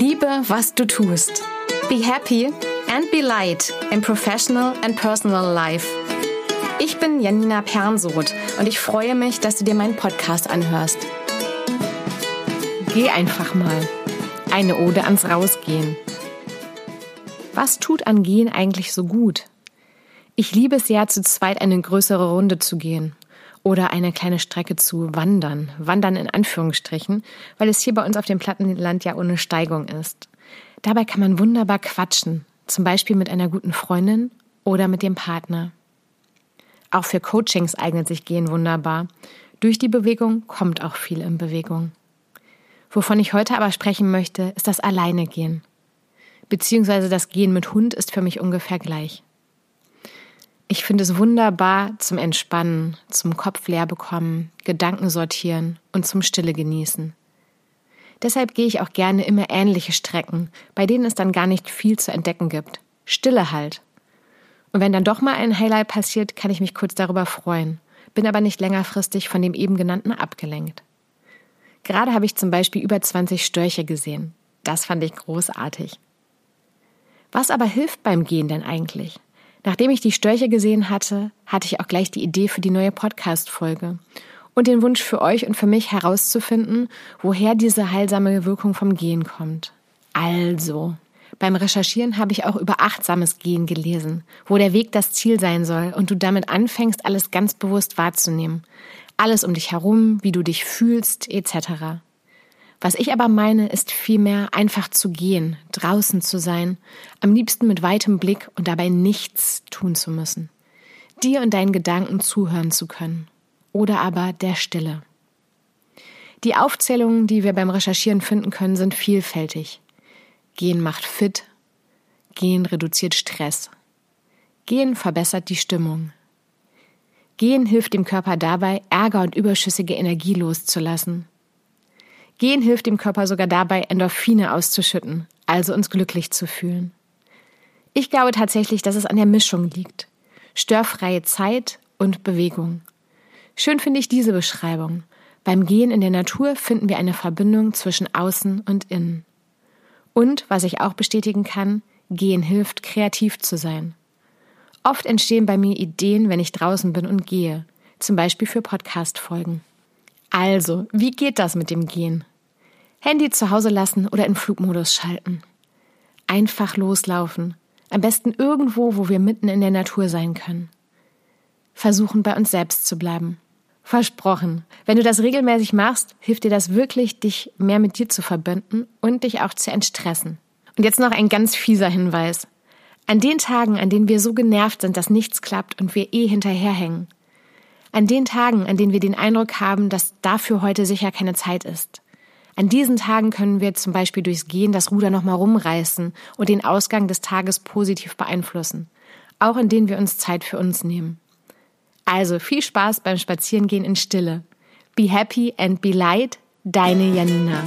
was du tust. Be happy and be light in professional and personal life. Ich bin Janina Pernsoth und ich freue mich, dass du dir meinen Podcast anhörst. Geh einfach mal. Eine Ode ans Rausgehen. Was tut an Gehen eigentlich so gut? Ich liebe es ja, zu zweit eine größere Runde zu gehen oder eine kleine Strecke zu wandern. Wandern in Anführungsstrichen, weil es hier bei uns auf dem Plattenland ja ohne Steigung ist. Dabei kann man wunderbar quatschen, zum Beispiel mit einer guten Freundin oder mit dem Partner. Auch für Coachings eignet sich Gehen wunderbar. Durch die Bewegung kommt auch viel in Bewegung. Wovon ich heute aber sprechen möchte, ist das Alleine gehen. Beziehungsweise das Gehen mit Hund ist für mich ungefähr gleich. Ich finde es wunderbar zum Entspannen, zum Kopf leer bekommen, Gedanken sortieren und zum Stille genießen. Deshalb gehe ich auch gerne immer ähnliche Strecken, bei denen es dann gar nicht viel zu entdecken gibt. Stille halt. Und wenn dann doch mal ein Highlight passiert, kann ich mich kurz darüber freuen, bin aber nicht längerfristig von dem eben genannten abgelenkt. Gerade habe ich zum Beispiel über 20 Störche gesehen. Das fand ich großartig. Was aber hilft beim Gehen denn eigentlich? Nachdem ich die Störche gesehen hatte, hatte ich auch gleich die Idee für die neue Podcast-Folge und den Wunsch für euch und für mich herauszufinden, woher diese heilsame Wirkung vom Gehen kommt. Also, beim Recherchieren habe ich auch über achtsames Gehen gelesen, wo der Weg das Ziel sein soll und du damit anfängst, alles ganz bewusst wahrzunehmen. Alles um dich herum, wie du dich fühlst, etc. Was ich aber meine, ist vielmehr einfach zu gehen, draußen zu sein, am liebsten mit weitem Blick und dabei nichts tun zu müssen. Dir und deinen Gedanken zuhören zu können. Oder aber der Stille. Die Aufzählungen, die wir beim Recherchieren finden können, sind vielfältig. Gehen macht fit. Gehen reduziert Stress. Gehen verbessert die Stimmung. Gehen hilft dem Körper dabei, Ärger und überschüssige Energie loszulassen. Gehen hilft dem Körper sogar dabei, Endorphine auszuschütten, also uns glücklich zu fühlen. Ich glaube tatsächlich, dass es an der Mischung liegt. Störfreie Zeit und Bewegung. Schön finde ich diese Beschreibung. Beim Gehen in der Natur finden wir eine Verbindung zwischen Außen und Innen. Und, was ich auch bestätigen kann, Gehen hilft, kreativ zu sein. Oft entstehen bei mir Ideen, wenn ich draußen bin und gehe, zum Beispiel für Podcast-Folgen. Also, wie geht das mit dem Gehen? Handy zu Hause lassen oder in Flugmodus schalten. Einfach loslaufen. Am besten irgendwo, wo wir mitten in der Natur sein können. Versuchen, bei uns selbst zu bleiben. Versprochen. Wenn du das regelmäßig machst, hilft dir das wirklich, dich mehr mit dir zu verbinden und dich auch zu entstressen. Und jetzt noch ein ganz fieser Hinweis. An den Tagen, an denen wir so genervt sind, dass nichts klappt und wir eh hinterherhängen, an den Tagen, an denen wir den Eindruck haben, dass dafür heute sicher keine Zeit ist. An diesen Tagen können wir zum Beispiel durchs Gehen das Ruder nochmal rumreißen und den Ausgang des Tages positiv beeinflussen. Auch in denen wir uns Zeit für uns nehmen. Also viel Spaß beim Spazierengehen in Stille. Be happy and be light, deine Janina.